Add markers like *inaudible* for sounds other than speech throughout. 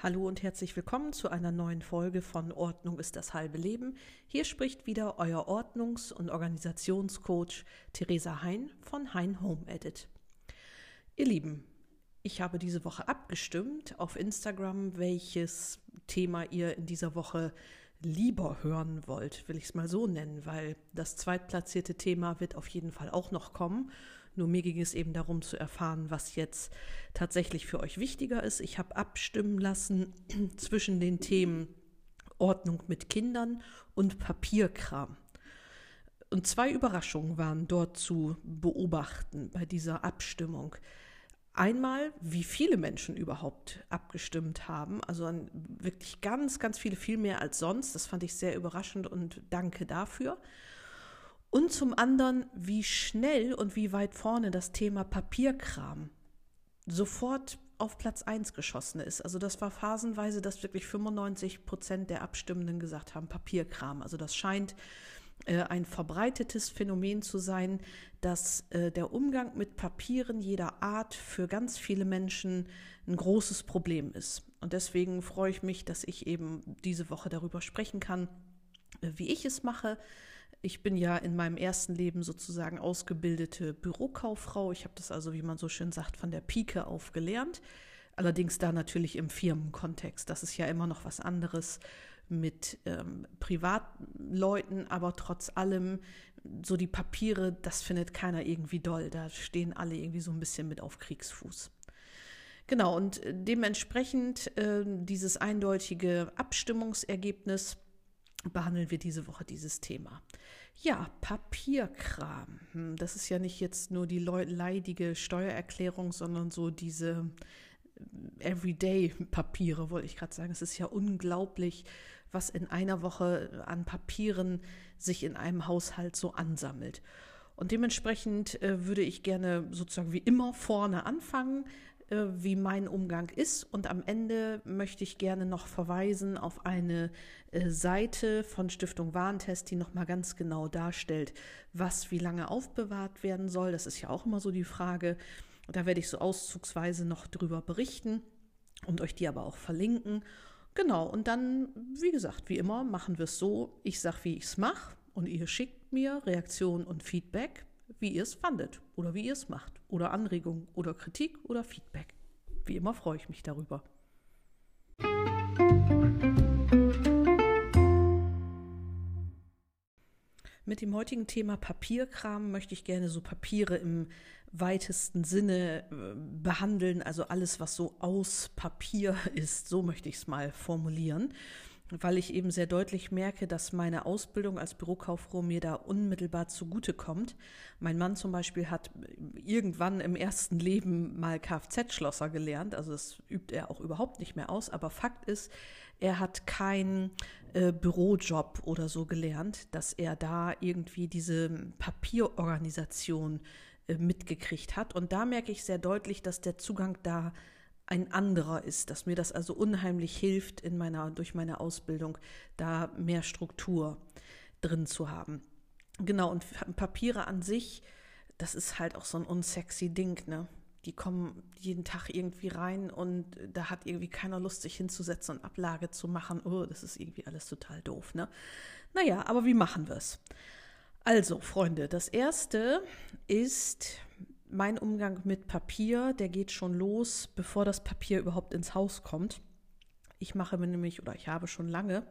Hallo und herzlich willkommen zu einer neuen Folge von Ordnung ist das halbe Leben. Hier spricht wieder euer Ordnungs- und Organisationscoach Theresa Hein von Hein Home Edit. Ihr Lieben, ich habe diese Woche abgestimmt auf Instagram, welches Thema ihr in dieser Woche lieber hören wollt, will ich es mal so nennen, weil das zweitplatzierte Thema wird auf jeden Fall auch noch kommen. Nur mir ging es eben darum zu erfahren, was jetzt tatsächlich für euch wichtiger ist. Ich habe abstimmen lassen *clears throat* zwischen den Themen Ordnung mit Kindern und Papierkram. Und zwei Überraschungen waren dort zu beobachten bei dieser Abstimmung. Einmal, wie viele Menschen überhaupt abgestimmt haben. Also wirklich ganz, ganz viele, viel mehr als sonst. Das fand ich sehr überraschend und danke dafür. Und zum anderen, wie schnell und wie weit vorne das Thema Papierkram sofort auf Platz 1 geschossen ist. Also das war phasenweise, dass wirklich 95 Prozent der Abstimmenden gesagt haben, Papierkram. Also das scheint äh, ein verbreitetes Phänomen zu sein, dass äh, der Umgang mit Papieren jeder Art für ganz viele Menschen ein großes Problem ist. Und deswegen freue ich mich, dass ich eben diese Woche darüber sprechen kann, äh, wie ich es mache, ich bin ja in meinem ersten Leben sozusagen ausgebildete Bürokauffrau. Ich habe das also, wie man so schön sagt, von der Pike auf gelernt. Allerdings da natürlich im Firmenkontext. Das ist ja immer noch was anderes mit ähm, Privatleuten, aber trotz allem so die Papiere, das findet keiner irgendwie doll. Da stehen alle irgendwie so ein bisschen mit auf Kriegsfuß. Genau, und dementsprechend äh, dieses eindeutige Abstimmungsergebnis behandeln wir diese Woche dieses Thema. Ja, Papierkram. Hm, das ist ja nicht jetzt nur die leidige Steuererklärung, sondern so diese äh, Everyday-Papiere, wollte ich gerade sagen. Es ist ja unglaublich, was in einer Woche an Papieren sich in einem Haushalt so ansammelt. Und dementsprechend äh, würde ich gerne sozusagen wie immer vorne anfangen, wie mein Umgang ist. Und am Ende möchte ich gerne noch verweisen auf eine äh, Seite von Stiftung Warentest, die nochmal ganz genau darstellt, was wie lange aufbewahrt werden soll. Das ist ja auch immer so die Frage. Da werde ich so auszugsweise noch drüber berichten und euch die aber auch verlinken. Genau, und dann, wie gesagt, wie immer, machen wir es so. Ich sage, wie ich es mache und ihr schickt mir Reaktion und Feedback wie ihr es fandet oder wie ihr es macht oder Anregungen oder Kritik oder Feedback. Wie immer freue ich mich darüber. Mit dem heutigen Thema Papierkram möchte ich gerne so Papiere im weitesten Sinne äh, behandeln, also alles, was so aus Papier *laughs* ist, so möchte ich es mal formulieren weil ich eben sehr deutlich merke, dass meine Ausbildung als Bürokauffrau mir da unmittelbar zugutekommt. Mein Mann zum Beispiel hat irgendwann im ersten Leben mal Kfz-Schlosser gelernt, also das übt er auch überhaupt nicht mehr aus, aber Fakt ist, er hat keinen äh, Bürojob oder so gelernt, dass er da irgendwie diese Papierorganisation äh, mitgekriegt hat. Und da merke ich sehr deutlich, dass der Zugang da ein anderer ist, dass mir das also unheimlich hilft in meiner durch meine Ausbildung da mehr Struktur drin zu haben. Genau und Papiere an sich, das ist halt auch so ein unsexy Ding, ne? Die kommen jeden Tag irgendwie rein und da hat irgendwie keiner Lust, sich hinzusetzen und Ablage zu machen. Oh, das ist irgendwie alles total doof, ne? Naja, aber wie machen wir es? Also, Freunde, das erste ist mein Umgang mit Papier, der geht schon los, bevor das Papier überhaupt ins Haus kommt. Ich mache mir nämlich, oder ich habe schon lange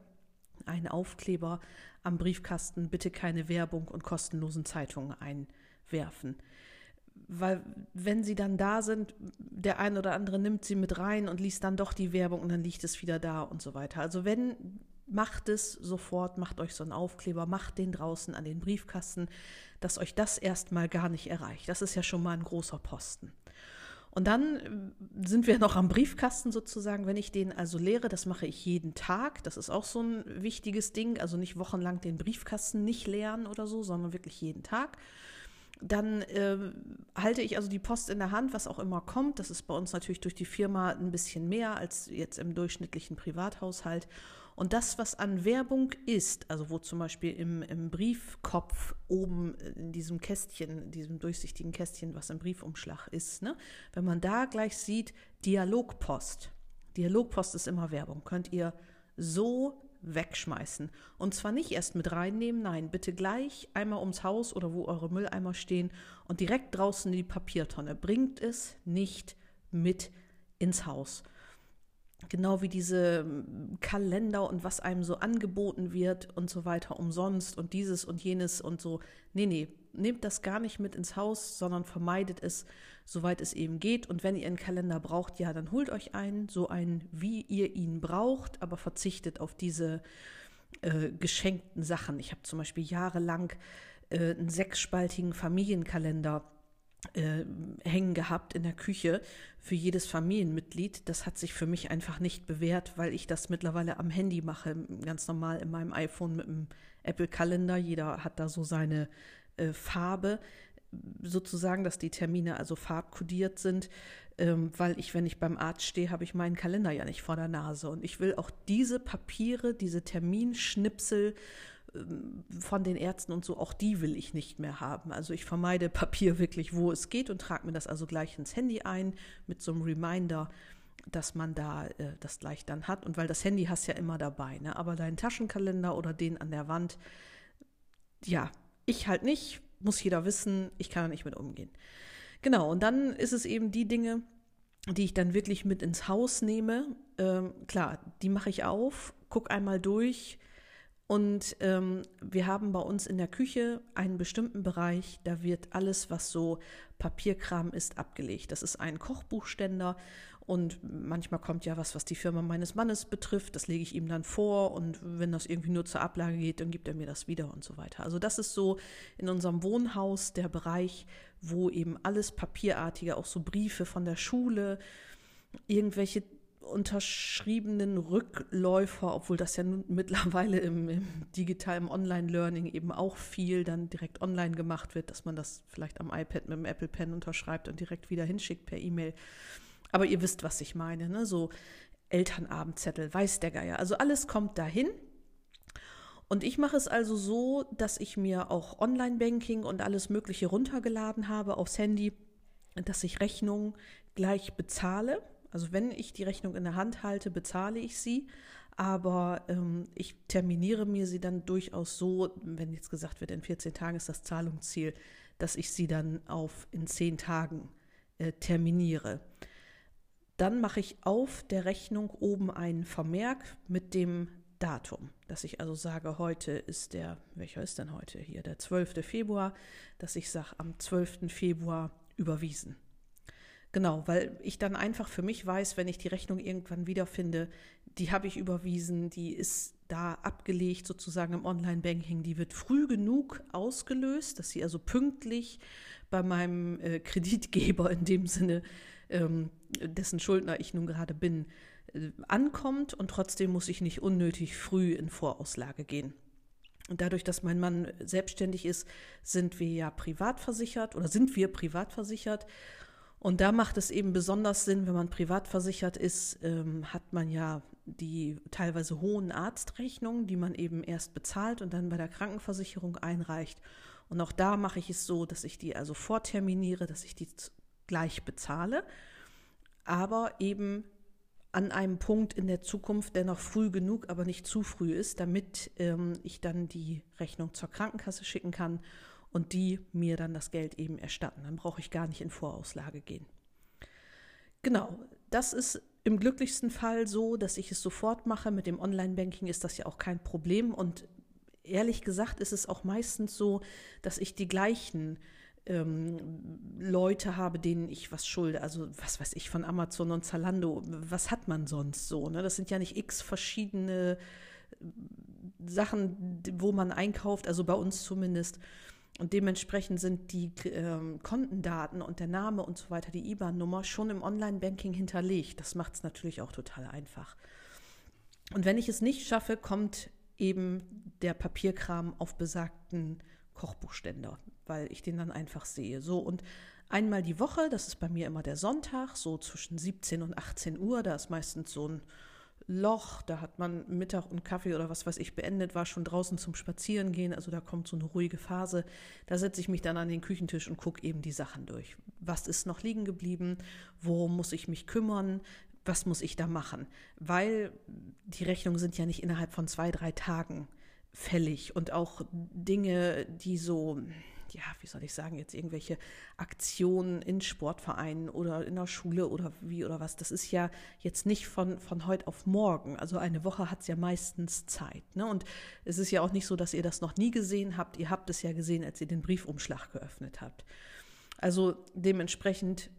einen Aufkleber am Briefkasten, bitte keine Werbung und kostenlosen Zeitungen einwerfen. Weil wenn sie dann da sind, der ein oder andere nimmt sie mit rein und liest dann doch die Werbung und dann liegt es wieder da und so weiter. Also wenn macht es sofort, macht euch so einen Aufkleber, macht den draußen an den Briefkasten, dass euch das erstmal gar nicht erreicht. Das ist ja schon mal ein großer Posten. Und dann äh, sind wir noch am Briefkasten sozusagen, wenn ich den also leere, das mache ich jeden Tag. Das ist auch so ein wichtiges Ding, also nicht wochenlang den Briefkasten nicht leeren oder so, sondern wirklich jeden Tag. Dann äh, halte ich also die Post in der Hand, was auch immer kommt. Das ist bei uns natürlich durch die Firma ein bisschen mehr als jetzt im durchschnittlichen Privathaushalt. Und das, was an Werbung ist, also wo zum Beispiel im, im Briefkopf oben in diesem Kästchen, diesem durchsichtigen Kästchen, was im Briefumschlag ist, ne, wenn man da gleich sieht, Dialogpost. Dialogpost ist immer Werbung. Könnt ihr so wegschmeißen. Und zwar nicht erst mit reinnehmen, nein, bitte gleich einmal ums Haus oder wo eure Mülleimer stehen und direkt draußen in die Papiertonne. Bringt es nicht mit ins Haus. Genau wie diese ähm, Kalender und was einem so angeboten wird und so weiter umsonst und dieses und jenes und so. Nee, nee, nehmt das gar nicht mit ins Haus, sondern vermeidet es, soweit es eben geht. Und wenn ihr einen Kalender braucht, ja, dann holt euch einen, so einen, wie ihr ihn braucht, aber verzichtet auf diese äh, geschenkten Sachen. Ich habe zum Beispiel jahrelang äh, einen sechsspaltigen Familienkalender äh, hängen gehabt in der Küche für jedes Familienmitglied. Das hat sich für mich einfach nicht bewährt, weil ich das mittlerweile am Handy mache, ganz normal in meinem iPhone mit dem Apple-Kalender. Jeder hat da so seine äh, Farbe, sozusagen, dass die Termine also farbkodiert sind, ähm, weil ich, wenn ich beim Arzt stehe, habe ich meinen Kalender ja nicht vor der Nase. Und ich will auch diese Papiere, diese Terminschnipsel von den Ärzten und so, auch die will ich nicht mehr haben. Also ich vermeide Papier *laughs* wirklich, wo es geht und trage mir das also gleich ins Handy ein mit so einem Reminder, dass man da äh, das gleich dann hat. Und weil das Handy hast ja immer dabei, ne? aber deinen Taschenkalender oder den an der Wand, ja, ich halt nicht, muss jeder wissen, ich kann da nicht mit umgehen. Genau, und dann ist es eben die Dinge, die ich dann wirklich mit ins Haus nehme. Ähm, klar, die mache ich auf, gucke einmal durch, und ähm, wir haben bei uns in der Küche einen bestimmten Bereich, da wird alles, was so Papierkram ist, abgelegt. Das ist ein Kochbuchständer und manchmal kommt ja was, was die Firma meines Mannes betrifft. Das lege ich ihm dann vor und wenn das irgendwie nur zur Ablage geht, dann gibt er mir das wieder und so weiter. Also das ist so in unserem Wohnhaus der Bereich, wo eben alles Papierartige, auch so Briefe von der Schule, irgendwelche unterschriebenen Rückläufer, obwohl das ja nun *laughs* mittlerweile im, im digitalen Online-Learning eben auch viel dann direkt online gemacht wird, dass man das vielleicht am iPad mit dem Apple Pen unterschreibt und direkt wieder hinschickt per E-Mail. Aber ihr wisst, was ich meine, ne? So Elternabendzettel, weiß der Geier. Also alles kommt dahin. Und ich mache es also so, dass ich mir auch Online-Banking und alles Mögliche runtergeladen habe aufs Handy, dass ich Rechnungen gleich bezahle also wenn ich die Rechnung in der Hand halte, bezahle ich sie, aber ähm, ich terminiere mir sie dann durchaus so, wenn jetzt gesagt wird, in 14 Tagen ist das Zahlungsziel, dass ich sie dann auf in 10 Tagen äh, terminiere. Dann mache ich auf der Rechnung oben einen Vermerk mit dem Datum, dass ich also sage, heute ist der, welcher ist denn heute hier, der 12. Februar, dass ich sage, am 12. Februar überwiesen. Genau, weil ich dann einfach für mich weiß, wenn ich die Rechnung irgendwann wiederfinde, die habe ich überwiesen, die ist da abgelegt sozusagen im Online-Banking, die wird früh genug ausgelöst, dass sie also pünktlich bei meinem äh, Kreditgeber in dem Sinne, ähm, dessen Schuldner ich nun gerade bin, äh, ankommt und trotzdem muss ich nicht unnötig früh in Vorauslage gehen. Und dadurch, dass mein Mann selbstständig ist, sind wir ja privat versichert oder sind wir privat versichert und da macht es eben besonders Sinn, wenn man privat versichert ist, ähm, hat man ja die teilweise hohen Arztrechnungen, die man eben erst bezahlt und dann bei der Krankenversicherung einreicht. Und auch da mache ich es so, dass ich die also vorterminiere, dass ich die gleich bezahle, aber eben an einem Punkt in der Zukunft, der noch früh genug, aber nicht zu früh ist, damit ähm, ich dann die Rechnung zur Krankenkasse schicken kann und die mir dann das Geld eben erstatten. Dann brauche ich gar nicht in Vorauslage gehen. Genau, das ist im glücklichsten Fall so, dass ich es sofort mache. Mit dem Online-Banking ist das ja auch kein Problem. Und ehrlich gesagt ist es auch meistens so, dass ich die gleichen ähm, Leute habe, denen ich was schulde. Also was weiß ich von Amazon und Zalando. Was hat man sonst so? Ne? Das sind ja nicht x verschiedene Sachen, wo man einkauft, also bei uns zumindest. Und dementsprechend sind die äh, Kontendaten und der Name und so weiter, die IBAN-Nummer, schon im Online-Banking hinterlegt. Das macht es natürlich auch total einfach. Und wenn ich es nicht schaffe, kommt eben der Papierkram auf besagten Kochbuchständer, weil ich den dann einfach sehe. So und einmal die Woche, das ist bei mir immer der Sonntag, so zwischen 17 und 18 Uhr, da ist meistens so ein Loch, da hat man Mittag und Kaffee oder was weiß ich beendet, war schon draußen zum Spazierengehen, also da kommt so eine ruhige Phase. Da setze ich mich dann an den Küchentisch und gucke eben die Sachen durch. Was ist noch liegen geblieben? Worum muss ich mich kümmern? was muss ich da machen? Weil die Rechnungen sind ja nicht innerhalb von zwei, drei Tagen fällig und auch Dinge, die so, ja, wie soll ich sagen, jetzt irgendwelche Aktionen in Sportvereinen oder in der Schule oder wie oder was, das ist ja jetzt nicht von, von heute auf morgen. Also eine Woche hat es ja meistens Zeit. Ne? Und es ist ja auch nicht so, dass ihr das noch nie gesehen habt. Ihr habt es ja gesehen, als ihr den Briefumschlag geöffnet habt. Also dementsprechend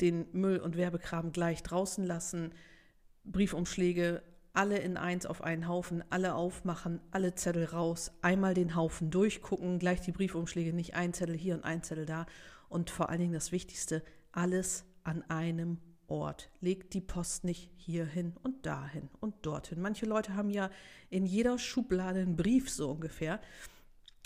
den Müll und Werbekram gleich draußen lassen, Briefumschläge alle in eins auf einen Haufen, alle aufmachen, alle Zettel raus, einmal den Haufen durchgucken, gleich die Briefumschläge, nicht ein Zettel hier und ein Zettel da. Und vor allen Dingen das Wichtigste, alles an einem Ort. Legt die Post nicht hierhin und dahin und dorthin. Manche Leute haben ja in jeder Schublade einen Brief so ungefähr.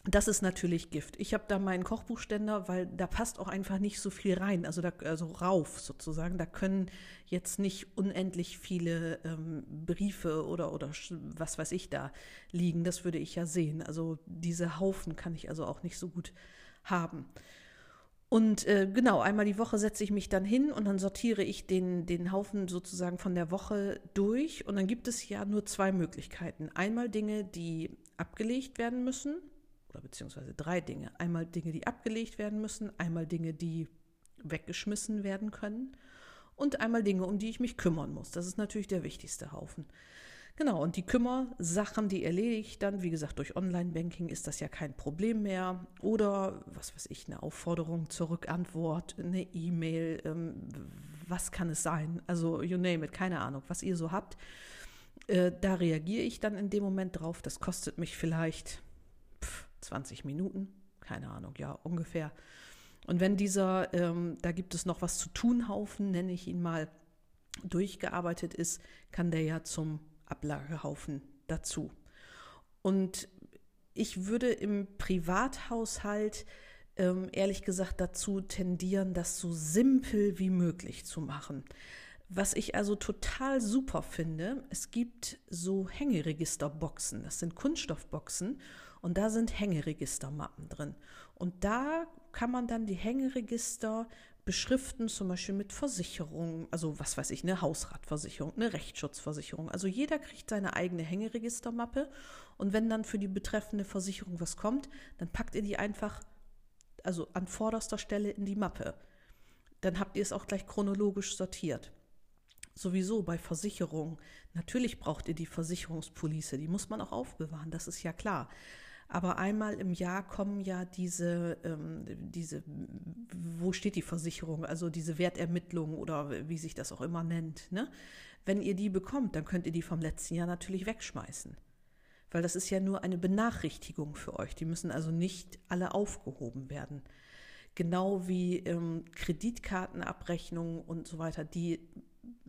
Das ist natürlich Gift. Ich habe da meinen Kochbuchständer, weil da passt auch einfach nicht so viel rein, also, da, also rauf sozusagen. Da können jetzt nicht unendlich viele ähm, Briefe oder, oder was weiß ich da liegen. Das würde ich ja sehen. Also diese Haufen kann ich also auch nicht so gut haben. Und äh, genau, einmal die Woche setze ich mich dann hin und dann sortiere ich den, den Haufen sozusagen von der Woche durch. Und dann gibt es ja nur zwei Möglichkeiten. Einmal Dinge, die abgelegt werden müssen oder beziehungsweise drei Dinge. Einmal Dinge, die abgelegt werden müssen, einmal Dinge, die weggeschmissen werden können und einmal Dinge, um die ich mich kümmern muss. Das ist natürlich der wichtigste Haufen. Genau, und die Kümmersachen, die erledige ich dann, wie gesagt, durch Online-Banking ist das ja kein Problem mehr. Oder, was weiß ich, eine Aufforderung zur Rückantwort, eine E-Mail, ähm, was kann es sein? Also, you name it, keine Ahnung, was ihr so habt. Äh, da reagiere ich dann in dem Moment drauf. Das kostet mich vielleicht 20 Minuten, keine Ahnung, ja, ungefähr. Und wenn dieser, ähm, da gibt es noch was zu tun Haufen, nenne ich ihn mal, durchgearbeitet ist, kann der ja zum Ablagehaufen dazu. Und ich würde im Privathaushalt ähm, ehrlich gesagt dazu tendieren, das so simpel wie möglich zu machen. Was ich also total super finde, es gibt so Hängeregisterboxen, das sind Kunststoffboxen und da sind Hängeregistermappen drin. Und da kann man dann die Hängeregister beschriften, zum Beispiel mit Versicherungen, also was weiß ich, eine Hausratversicherung, eine Rechtsschutzversicherung. Also jeder kriegt seine eigene Hängeregistermappe und wenn dann für die betreffende Versicherung was kommt, dann packt ihr die einfach, also an vorderster Stelle in die Mappe. Dann habt ihr es auch gleich chronologisch sortiert. Sowieso bei Versicherungen. Natürlich braucht ihr die Versicherungspolice, die muss man auch aufbewahren, das ist ja klar. Aber einmal im Jahr kommen ja diese, ähm, diese, wo steht die Versicherung, also diese Wertermittlung oder wie sich das auch immer nennt. Ne? Wenn ihr die bekommt, dann könnt ihr die vom letzten Jahr natürlich wegschmeißen. Weil das ist ja nur eine Benachrichtigung für euch. Die müssen also nicht alle aufgehoben werden. Genau wie ähm, Kreditkartenabrechnungen und so weiter, die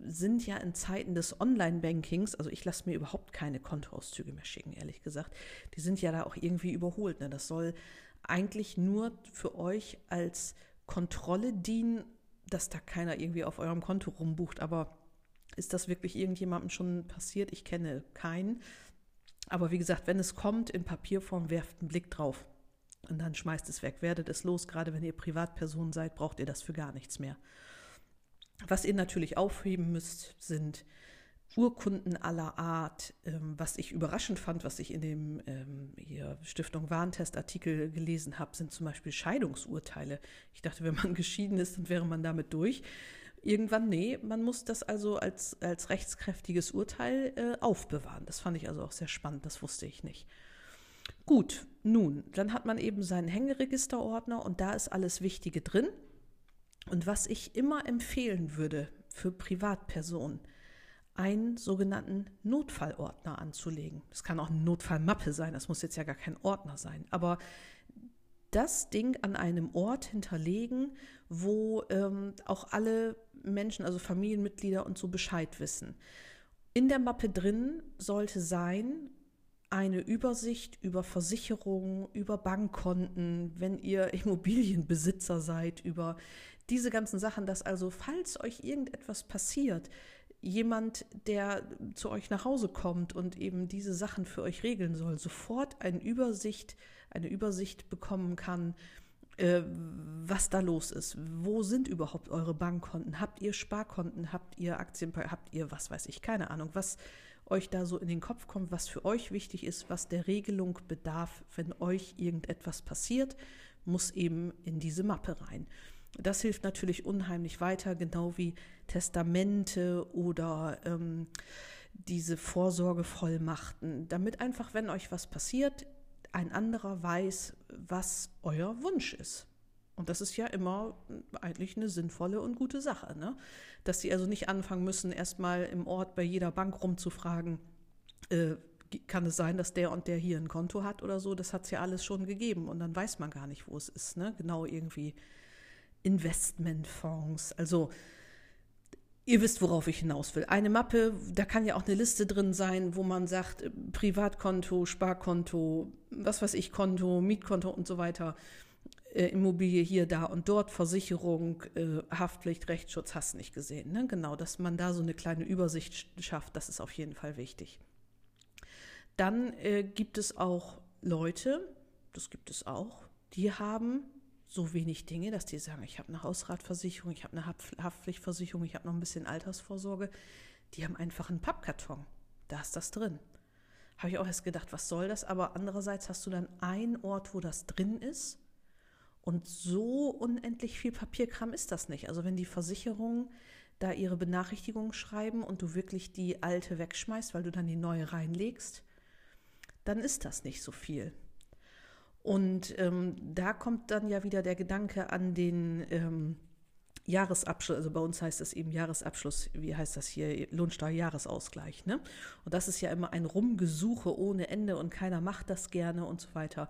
sind ja in Zeiten des Online-Bankings, also ich lasse mir überhaupt keine Kontoauszüge mehr schicken, ehrlich gesagt. Die sind ja da auch irgendwie überholt. Ne? Das soll eigentlich nur für euch als Kontrolle dienen, dass da keiner irgendwie auf eurem Konto rumbucht. Aber ist das wirklich irgendjemandem schon passiert? Ich kenne keinen. Aber wie gesagt, wenn es kommt in Papierform, werft einen Blick drauf. Und dann schmeißt es weg, werdet es los. Gerade wenn ihr Privatperson seid, braucht ihr das für gar nichts mehr. Was ihr natürlich aufheben müsst, sind Urkunden aller Art. Ähm, was ich überraschend fand, was ich in dem ähm, Stiftung Warentest-Artikel gelesen habe, sind zum Beispiel Scheidungsurteile. Ich dachte, wenn man *laughs* geschieden ist, dann wäre man damit durch. Irgendwann, nee, man muss das also als, als rechtskräftiges Urteil äh, aufbewahren. Das fand ich also auch sehr spannend, das wusste ich nicht. Gut, nun, dann hat man eben seinen Hängeregisterordner und da ist alles Wichtige drin. Und was ich immer empfehlen würde für Privatpersonen, einen sogenannten Notfallordner anzulegen. Das kann auch eine Notfallmappe sein, das muss jetzt ja gar kein Ordner sein, aber das Ding an einem Ort hinterlegen, wo ähm, auch alle Menschen, also Familienmitglieder und so Bescheid wissen. In der Mappe drin sollte sein eine Übersicht über Versicherungen, über Bankkonten, wenn ihr *laughs* Immobilienbesitzer seid, über diese ganzen Sachen, dass also, falls euch irgendetwas passiert, jemand, der zu euch nach Hause kommt und eben diese Sachen für euch regeln soll, sofort eine Übersicht, eine Übersicht bekommen kann, äh, was da los ist. Wo sind überhaupt eure Bankkonten? Habt ihr Sparkonten? Habt ihr Aktien? Habt ihr was weiß ich? Keine Ahnung, was euch da so in den Kopf kommt, was für euch wichtig ist, was der Regelung bedarf, wenn euch irgendetwas passiert, muss eben in diese Mappe rein. Das hilft natürlich unheimlich weiter, genau wie Testamente oder ähm, diese Vorsorgevollmachten, damit einfach, wenn euch was passiert, ein anderer weiß, was euer Wunsch ist. Und das ist ja immer eigentlich eine sinnvolle und gute Sache, ne? Dass sie also nicht anfangen müssen, erstmal im Ort bei jeder Bank rumzufragen, äh, kann es sein, dass der und der hier ein Konto hat oder so, das hat es ja alles schon gegeben und dann weiß man gar nicht, wo es ist, ne? Genau irgendwie Investmentfonds. Also Ihr wisst, worauf ich hinaus will. Eine Mappe, da kann ja auch eine Liste drin sein, wo man sagt, Privatkonto, Sparkonto, was weiß ich, Konto, Mietkonto und so weiter, äh, Immobilie hier, da und dort, Versicherung, äh, Haftpflicht, Rechtsschutz, hast nicht gesehen. Ne? Genau, dass man da so eine kleine Übersicht schafft, das ist auf jeden Fall wichtig. Dann äh, gibt es auch Leute, das gibt es auch, die haben so wenig Dinge, dass die sagen, ich habe eine Hausratversicherung, ich habe eine Haftpflichtversicherung, ich habe noch ein bisschen Altersvorsorge. Die haben einfach einen Pappkarton. Da ist das drin. Habe ich auch erst gedacht, was soll das? Aber andererseits hast du dann einen Ort, wo das drin ist. Und so unendlich viel Papierkram ist das nicht. Also wenn die Versicherungen da ihre Benachrichtigungen schreiben und du wirklich die alte wegschmeißt, weil du dann die neue reinlegst, dann ist das nicht so viel. Und ähm, da kommt dann ja wieder der Gedanke an den ähm, Jahresabschluss, also bei uns heißt das eben Jahresabschluss, wie heißt das hier, Lohnsteuerjahresausgleich. Ne? Und das ist ja immer ein Rumgesuche ohne Ende und keiner macht das gerne und so weiter.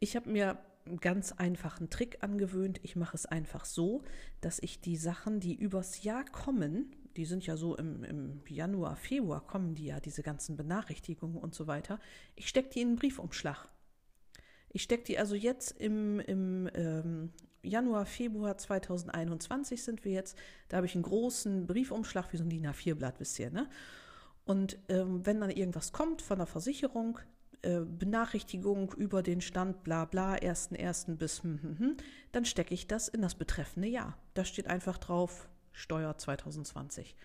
Ich habe mir ganz einfachen Trick angewöhnt. Ich mache es einfach so, dass ich die Sachen, die übers Jahr kommen, die sind ja so im, im Januar, Februar kommen die ja, diese ganzen Benachrichtigungen und so weiter, ich stecke die in einen Briefumschlag. Ich stecke die also jetzt im, im ähm, Januar, Februar 2021 sind wir jetzt. Da habe ich einen großen Briefumschlag, wie so ein DIN A4-Blatt, wisst ihr, ne? Und ähm, wenn dann irgendwas kommt von der Versicherung, äh, Benachrichtigung über den Stand, bla bla, 1.1. bis, hm, hm, hm, dann stecke ich das in das betreffende Jahr. Da steht einfach drauf Steuer 2020.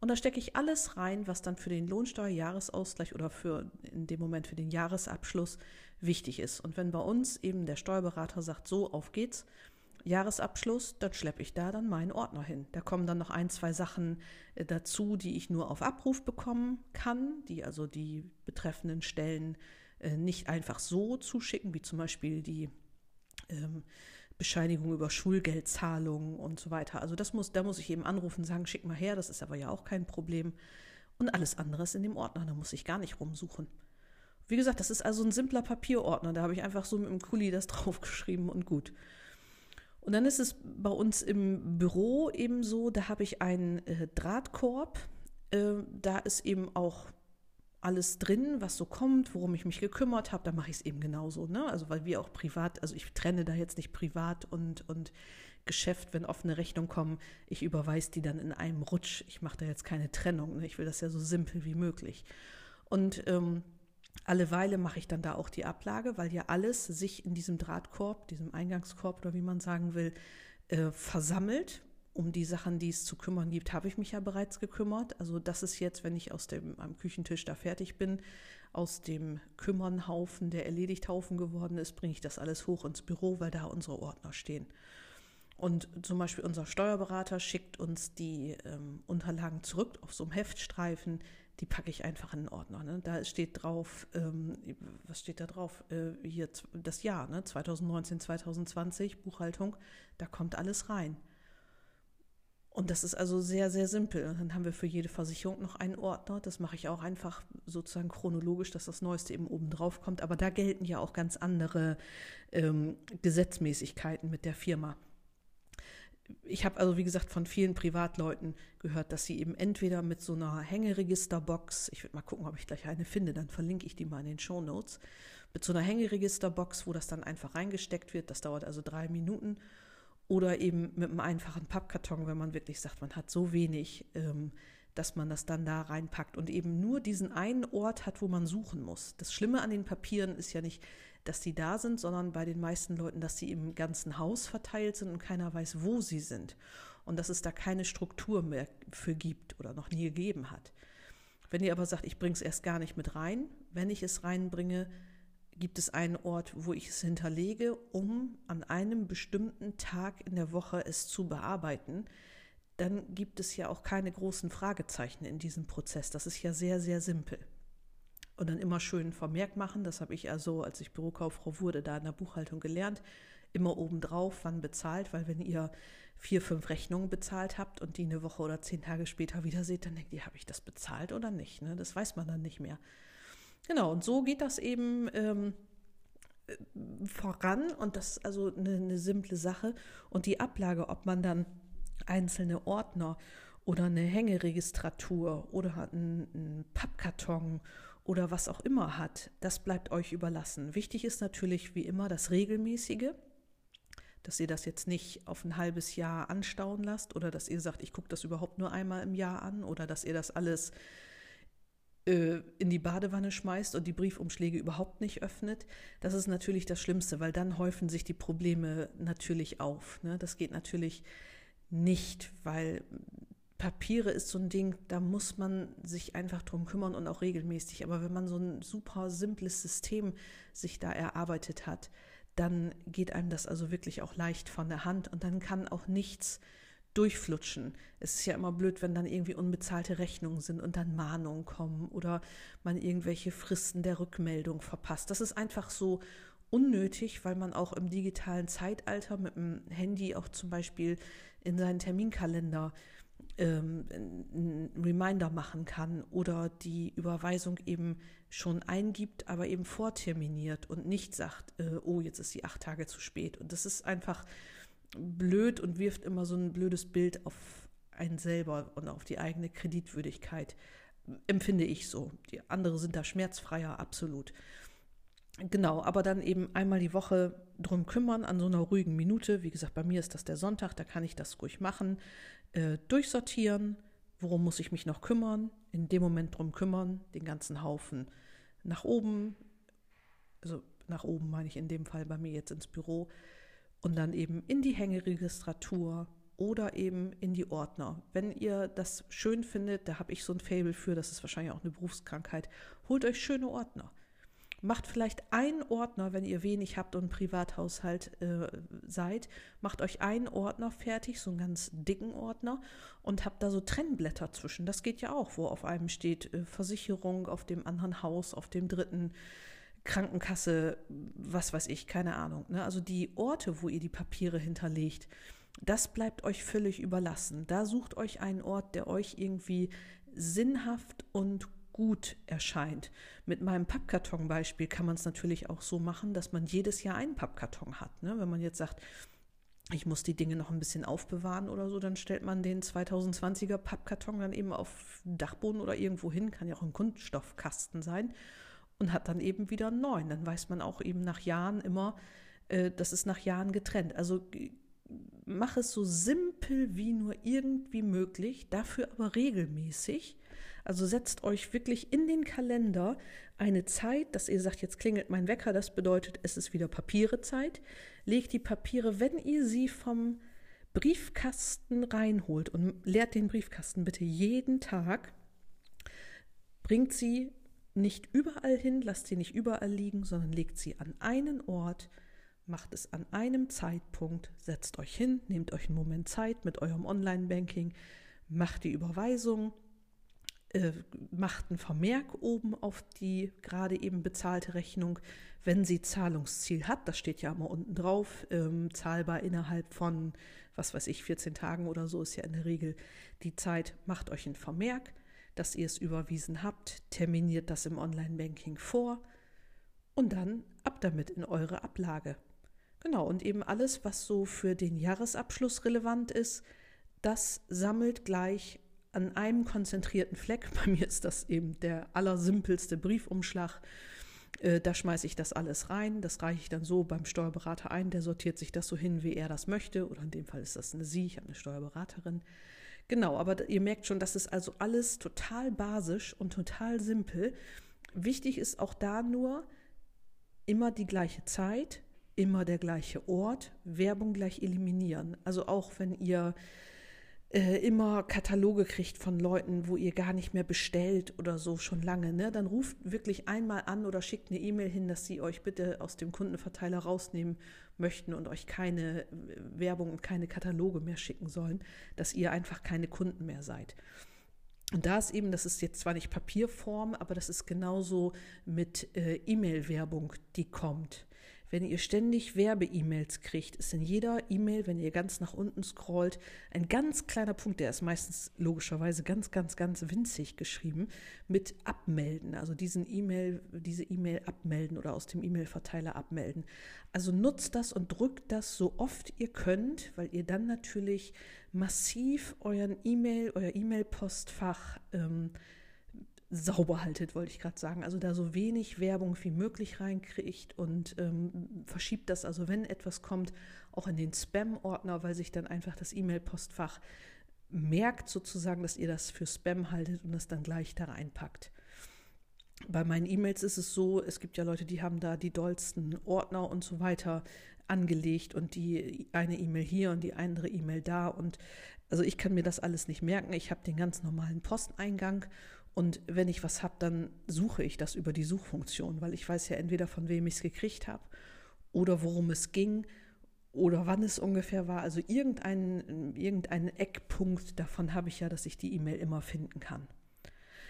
Und da stecke ich alles rein, was dann für den Lohnsteuerjahresausgleich oder für in dem Moment für den Jahresabschluss wichtig ist. Und wenn bei uns eben der Steuerberater sagt, so, auf geht's, Jahresabschluss, dann schleppe ich da dann meinen Ordner hin. Da kommen dann noch ein, zwei Sachen äh, dazu, die ich nur auf Abruf bekommen kann, die also die betreffenden Stellen nicht einfach so zuschicken, wie zum Beispiel die ähm, Bescheinigung über Schulgeldzahlungen und so weiter. Also das muss, da muss ich eben anrufen sagen, schick mal her, das ist aber ja auch kein Problem. Und alles andere ist in dem Ordner, da muss ich gar nicht rumsuchen. Wie gesagt, das ist also ein simpler Papierordner, da habe ich einfach so mit dem Kuli das *laughs* draufgeschrieben und gut. Und dann ist es bei uns im Büro eben so, da habe ich einen äh, Drahtkorb, äh, da ist eben auch alles drin, was so kommt, worum ich mich gekümmert habe, da mache ich es eben genauso. Ne? Also weil wir auch privat, also ich trenne da jetzt nicht privat und, und Geschäft, wenn offene Rechnungen kommen, ich überweise die dann in einem Rutsch. Ich mache da jetzt keine Trennung. Ne? Ich will das ja so simpel wie möglich. Und ähm, alle Weile mache ich dann da auch die Ablage, weil ja alles sich in diesem Drahtkorb, diesem Eingangskorb oder wie man sagen will, äh, versammelt um die Sachen, die es zu kümmern gibt, habe ich mich ja bereits gekümmert. Also das ist jetzt, wenn ich aus dem am Küchentisch da fertig bin, aus dem Kümmernhaufen, der Erledigthaufen geworden ist, bringe ich das alles hoch ins Büro, weil da unsere Ordner stehen. Und zum Beispiel unser Steuerberater schickt uns die ähm, Unterlagen zurück auf so einem Heftstreifen. Die packe ich einfach in den Ordner. Ne? Da steht drauf, ähm, was steht da drauf? Äh, hier das Jahr, ne? 2019, 2020, Buchhaltung. Da kommt alles rein. Und das ist also sehr, sehr simpel. Dann haben wir für jede Versicherung noch einen Ordner. Das mache ich auch einfach sozusagen chronologisch, dass das Neueste eben oben drauf kommt. Aber da gelten ja auch ganz andere ähm, Gesetzmäßigkeiten mit der Firma. Ich habe also, wie gesagt, von vielen Privatleuten gehört, dass sie eben entweder mit so einer Hängeregisterbox, ich würde mal gucken, ob ich gleich eine finde, dann verlinke ich die mal in den Show Notes, mit so einer Hängeregisterbox, wo das dann einfach reingesteckt wird. Das dauert also drei Minuten oder eben mit einem einfachen Pappkarton, wenn man wirklich sagt, man hat so wenig, ähm, dass man das dann da reinpackt und eben nur diesen einen Ort hat, wo man suchen muss. Das Schlimme an den Papieren ist ja nicht, dass die da sind, sondern bei den meisten Leuten, dass sie im ganzen Haus verteilt sind und keiner weiß, wo sie sind. Und dass es da keine Struktur mehr für gibt oder noch nie gegeben hat. Wenn ihr aber sagt, ich bringe es erst gar nicht mit rein, wenn ich es reinbringe, gibt es einen Ort, wo ich es hinterlege, um an einem bestimmten Tag in der Woche es zu bearbeiten, dann gibt es ja auch keine großen Fragezeichen in diesem Prozess. Das ist ja sehr, sehr simpel. Und dann immer schön Vermerk machen, das habe ich also, als ich Bürokauffrau wurde, da in der Buchhaltung gelernt, immer obendrauf, wann bezahlt, weil wenn ihr vier, fünf Rechnungen bezahlt habt und die eine Woche oder zehn Tage später wieder seht, dann denkt ihr, habe ich das bezahlt oder nicht? Ne? Das weiß man dann nicht mehr. Genau, und so geht das eben ähm, äh, voran und das ist also eine, eine simple Sache. Und die Ablage, ob man dann einzelne Ordner oder eine Hängeregistratur oder einen Pappkarton oder was auch immer hat, das bleibt euch überlassen. Wichtig ist natürlich wie immer das Regelmäßige, dass ihr das jetzt nicht auf ein halbes Jahr anstauen lasst oder dass ihr sagt, ich gucke das überhaupt nur einmal im Jahr an oder dass ihr das alles äh, in die Badewanne schmeißt und die Briefumschläge überhaupt nicht öffnet. Das ist natürlich das Schlimmste, weil dann häufen sich die Probleme natürlich auf. Ne? Das geht natürlich nicht, weil Papiere ist so ein Ding, da muss man sich einfach drum kümmern und auch regelmäßig. Aber wenn man so ein super simples System sich da erarbeitet hat, dann geht einem das also wirklich auch leicht von der Hand und dann kann auch nichts durchflutschen. Es ist ja immer blöd, wenn dann irgendwie unbezahlte Rechnungen sind und dann Mahnungen kommen oder man irgendwelche Fristen der Rückmeldung verpasst. Das ist einfach so unnötig, weil man auch im digitalen Zeitalter mit dem Handy auch zum Beispiel in seinen Terminkalender ähm, einen Reminder machen kann oder die Überweisung eben schon eingibt, aber eben vorterminiert und nicht sagt, äh, oh, jetzt ist sie acht Tage zu spät. Und das ist einfach blöd und wirft immer so ein blödes Bild auf einen selber und auf die eigene Kreditwürdigkeit. Empfinde ich so. Die andere sind da schmerzfreier, absolut. Genau, aber dann eben einmal die Woche drum kümmern an so einer ruhigen Minute. Wie gesagt, bei mir ist das der Sonntag, da kann ich das ruhig machen. Äh, durchsortieren, worum muss ich mich noch kümmern, in dem Moment drum kümmern, den ganzen Haufen nach oben, also nach oben meine ich in dem Fall bei mir jetzt ins Büro, und dann eben in die Hängeregistratur oder eben in die Ordner. Wenn ihr das schön findet, da habe ich so ein Fable für, das ist wahrscheinlich auch eine Berufskrankheit, holt euch schöne Ordner. Macht vielleicht einen Ordner, wenn ihr wenig habt und Privathaushalt äh, seid, macht euch einen Ordner fertig, so einen ganz dicken Ordner und habt da so Trennblätter zwischen. Das geht ja auch, wo auf einem steht äh, Versicherung, auf dem anderen Haus, auf dem dritten Krankenkasse, was weiß ich, keine Ahnung. Ne? Also die Orte, wo ihr die Papiere hinterlegt, das bleibt euch völlig überlassen. Da sucht euch einen Ort, der euch irgendwie sinnhaft und gut erscheint. Mit meinem Pappkarton-Beispiel kann man es natürlich auch so machen, dass man jedes Jahr einen Pappkarton hat. Ne? Wenn man jetzt sagt, ich muss die Dinge noch ein bisschen aufbewahren oder so, dann stellt man den 2020er Pappkarton dann eben auf Dachboden oder irgendwo hin, kann ja auch ein Kunststoffkasten sein und hat dann eben wieder einen neuen. Dann weiß man auch eben nach Jahren immer, äh, das ist nach Jahren getrennt. Also mach es so simpel wie nur irgendwie möglich, dafür aber regelmäßig. Also setzt euch wirklich in den Kalender eine Zeit, dass ihr sagt, jetzt klingelt mein Wecker, das bedeutet, es ist wieder Papierezeit. Legt die Papiere, wenn ihr sie vom Briefkasten reinholt und leert den Briefkasten bitte jeden Tag, bringt sie nicht überall hin, lasst sie nicht überall liegen, sondern legt sie an einen Ort, macht es an einem Zeitpunkt, setzt euch hin, nehmt euch einen Moment Zeit mit eurem Online-Banking, macht die Überweisung, äh, macht einen Vermerk oben auf die gerade eben bezahlte Rechnung, wenn sie Zahlungsziel hat, das steht ja immer unten drauf, ähm, zahlbar innerhalb von, was weiß ich, 14 Tagen oder so ist ja in der Regel die Zeit, macht euch einen Vermerk, dass ihr es überwiesen habt, terminiert das im Online-Banking vor und dann ab damit in eure Ablage. Genau, und eben alles, was so für den Jahresabschluss relevant ist, das sammelt gleich an einem konzentrierten Fleck. Bei mir ist das eben der allersimpelste Briefumschlag. Äh, da schmeiße ich das alles rein. Das reiche ich dann so beim Steuerberater ein. Der sortiert sich das so hin, wie er das möchte. Oder in dem Fall ist das eine Sie, ich habe eine Steuerberaterin. Genau, aber ihr merkt schon, das ist also alles total basisch und total simpel. Wichtig ist auch da nur, immer die gleiche Zeit, immer der gleiche Ort, Werbung gleich eliminieren. Also auch wenn ihr äh, immer Kataloge kriegt von Leuten, wo ihr gar nicht mehr bestellt oder so schon lange, ne, dann ruft wirklich einmal an oder schickt eine E-Mail hin, dass sie euch bitte aus dem Kundenverteiler rausnehmen möchten und euch keine äh, Werbung und keine Kataloge mehr schicken sollen, dass ihr einfach keine Kunden mehr seid. Und da ist eben, das ist jetzt zwar nicht Papierform, aber das ist genauso mit äh, E-Mail-Werbung, die kommt. Wenn ihr ständig Werbe-E-Mails kriegt, ist in jeder E-Mail, wenn ihr ganz nach unten scrollt, ein ganz kleiner Punkt, der ist meistens logischerweise ganz, ganz, ganz winzig geschrieben, mit Abmelden. Also diesen E-Mail, diese E-Mail abmelden oder aus dem E-Mail-Verteiler abmelden. Also nutzt das und drückt das so oft ihr könnt, weil ihr dann natürlich massiv euren E-Mail, euer E-Mail-Postfach ähm, sauber haltet, wollte ich gerade sagen. Also da so wenig Werbung wie möglich reinkriegt und ähm, verschiebt das, also wenn etwas kommt, auch in den Spam-Ordner, weil sich dann einfach das E-Mail-Postfach merkt sozusagen, dass ihr das für Spam haltet und das dann gleich da reinpackt. Bei meinen E-Mails ist es so, es gibt ja Leute, die haben da die dollsten Ordner und so weiter angelegt und die eine E-Mail hier und die andere E-Mail da und also ich kann mir das alles nicht merken. Ich habe den ganz normalen Posteingang und wenn ich was habe, dann suche ich das über die Suchfunktion, weil ich weiß ja entweder von wem ich es gekriegt habe oder worum es ging oder wann es ungefähr war. Also irgendeinen, irgendeinen Eckpunkt davon habe ich ja, dass ich die E-Mail immer finden kann.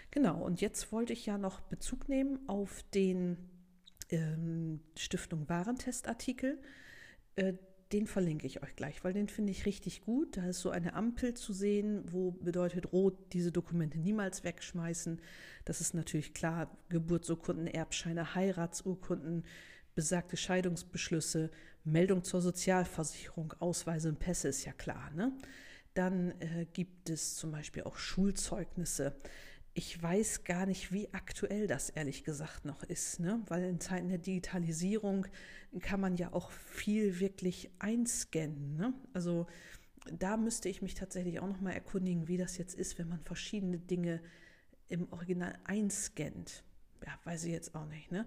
Genau, und jetzt wollte ich ja noch Bezug nehmen auf den ähm, Stiftung Warentestartikel. Äh, den verlinke ich euch gleich, weil den finde ich richtig gut. Da ist so eine Ampel zu sehen, wo bedeutet rot, diese Dokumente niemals wegschmeißen. Das ist natürlich klar, Geburtsurkunden, Erbscheine, Heiratsurkunden, besagte Scheidungsbeschlüsse, Meldung zur Sozialversicherung, Ausweise und Pässe ist ja klar. Ne? Dann äh, gibt es zum Beispiel auch Schulzeugnisse ich weiß gar nicht, wie aktuell das ehrlich gesagt noch ist, ne? weil in Zeiten der Digitalisierung kann man ja auch viel wirklich einscannen. Ne? Also da müsste ich mich tatsächlich auch noch mal erkundigen, wie das jetzt ist, wenn man verschiedene Dinge im Original einscannt. Ja, weiß ich jetzt auch nicht. Ne?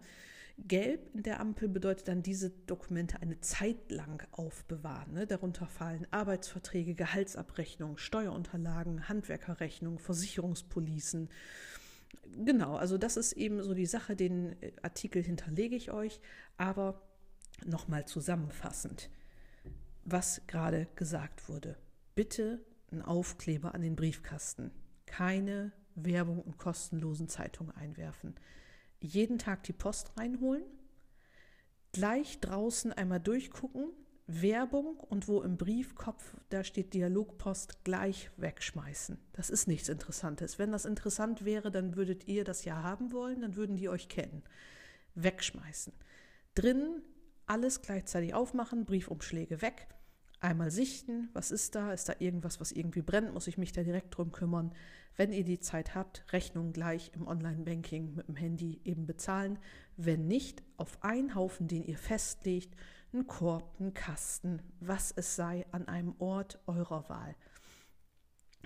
Gelb in der Ampel bedeutet dann, diese Dokumente eine Zeit lang aufbewahren. Ne? Darunter fallen Arbeitsverträge, Gehaltsabrechnungen, Steuerunterlagen, Handwerkerrechnungen, Versicherungspolicen. Genau, also das ist eben so die Sache, den äh, Artikel hinterlege ich euch, aber nochmal zusammenfassend, was gerade gesagt wurde. Bitte einen Aufkleber an den Briefkasten, keine Werbung und kostenlosen Zeitungen einwerfen jeden Tag die Post reinholen, gleich draußen einmal durchgucken, Werbung und wo im Briefkopf da steht Dialogpost gleich wegschmeißen. Das ist nichts Interessantes. Wenn das interessant wäre, dann würdet ihr das ja haben wollen, dann würden die euch kennen. Wegschmeißen. Drinnen alles gleichzeitig aufmachen, Briefumschläge weg, einmal sichten, was ist da, ist da irgendwas, was irgendwie brennt, muss ich mich da direkt drum kümmern. Wenn ihr die Zeit habt, Rechnung gleich im Online-Banking mit dem Handy eben bezahlen. Wenn nicht, auf einen Haufen, den ihr festlegt, einen Korb, einen Kasten, was es sei, an einem Ort eurer Wahl.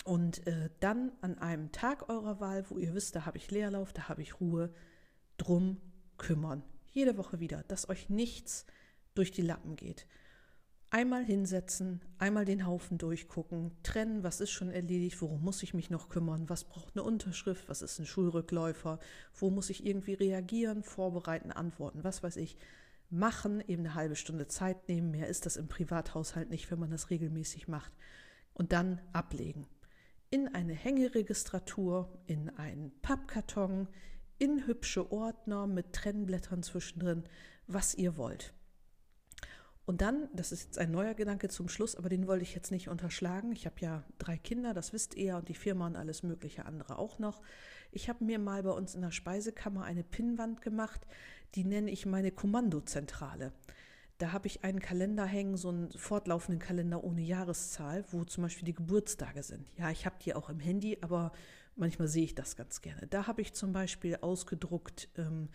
Und äh, dann an einem Tag eurer Wahl, wo ihr wisst, da habe ich Leerlauf, da habe ich Ruhe, drum kümmern. Jede Woche wieder, dass euch nichts durch die Lappen geht. Einmal hinsetzen, einmal den Haufen durchgucken, trennen, was ist schon erledigt, worum muss ich mich noch kümmern, was braucht eine Unterschrift, was ist ein Schulrückläufer, wo muss ich irgendwie reagieren, vorbereiten, antworten, was weiß ich. Machen, eben eine halbe Stunde Zeit nehmen, mehr ist das im Privathaushalt nicht, wenn man das regelmäßig macht. Und dann ablegen. In eine Hängeregistratur, in einen Pappkarton, in hübsche Ordner mit Trennblättern zwischendrin, was ihr wollt. Und dann, das ist jetzt ein neuer Gedanke zum Schluss, aber den wollte ich jetzt nicht unterschlagen. Ich habe ja drei Kinder, das wisst ihr, und die Firma und alles mögliche andere auch noch. Ich habe mir mal bei uns in der Speisekammer eine Pinnwand gemacht, die nenne ich meine Kommandozentrale. Da habe ich einen Kalender hängen, so einen fortlaufenden Kalender ohne Jahreszahl, wo zum Beispiel die Geburtstage sind. Ja, ich habe die auch im Handy, aber manchmal sehe ich das ganz gerne. Da habe ich zum Beispiel ausgedruckt ähm,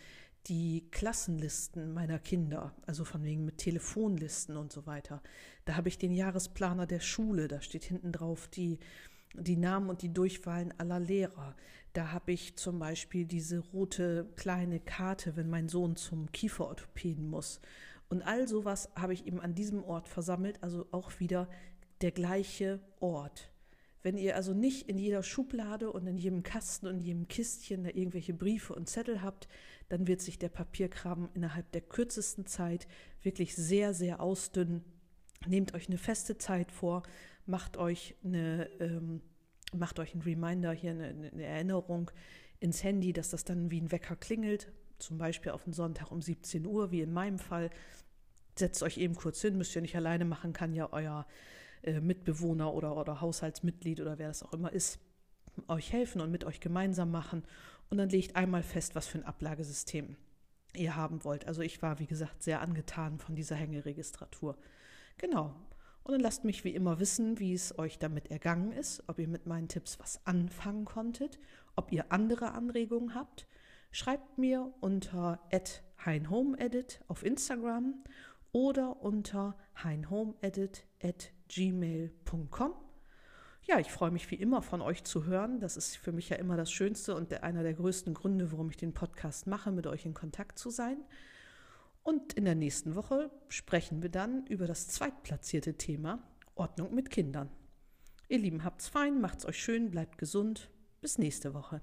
die Klassenlisten meiner Kinder, also von wegen mit Telefonlisten und so weiter. Da habe ich den Jahresplaner der Schule, da steht hinten drauf die die Namen und die Durchwahlen aller Lehrer. Da habe ich zum Beispiel diese rote kleine Karte, wenn mein Sohn zum Kieferorthopäden muss. Und all sowas habe ich eben an diesem Ort versammelt, also auch wieder der gleiche Ort. Wenn ihr also nicht in jeder Schublade und in jedem Kasten und in jedem Kistchen da irgendwelche Briefe und Zettel habt, dann wird sich der Papierkram innerhalb der kürzesten Zeit wirklich sehr, sehr ausdünnen. Nehmt euch eine feste Zeit vor, macht euch eine, ähm, macht euch einen Reminder hier, eine, eine Erinnerung ins Handy, dass das dann wie ein Wecker klingelt, zum Beispiel auf den Sonntag um 17 Uhr, wie in meinem Fall. Setzt euch eben kurz hin, müsst ihr nicht alleine machen, kann ja euer äh, Mitbewohner oder, oder Haushaltsmitglied oder wer das auch immer ist, euch helfen und mit euch gemeinsam machen. Und dann legt einmal fest, was für ein Ablagesystem ihr haben wollt. Also ich war, wie gesagt, sehr angetan von dieser Hängeregistratur. Genau. Und dann lasst mich wie immer wissen, wie es euch damit ergangen ist, ob ihr mit meinen Tipps was anfangen konntet, ob ihr andere Anregungen habt. Schreibt mir unter heinhomeedit auf Instagram oder unter heinhomeedit.gmail.com. Ja, ich freue mich wie immer von euch zu hören. Das ist für mich ja immer das Schönste und einer der größten Gründe, warum ich den Podcast mache, mit euch in Kontakt zu sein. Und in der nächsten Woche sprechen wir dann über das zweitplatzierte Thema Ordnung mit Kindern. Ihr Lieben, habt's fein, macht's euch schön, bleibt gesund. Bis nächste Woche.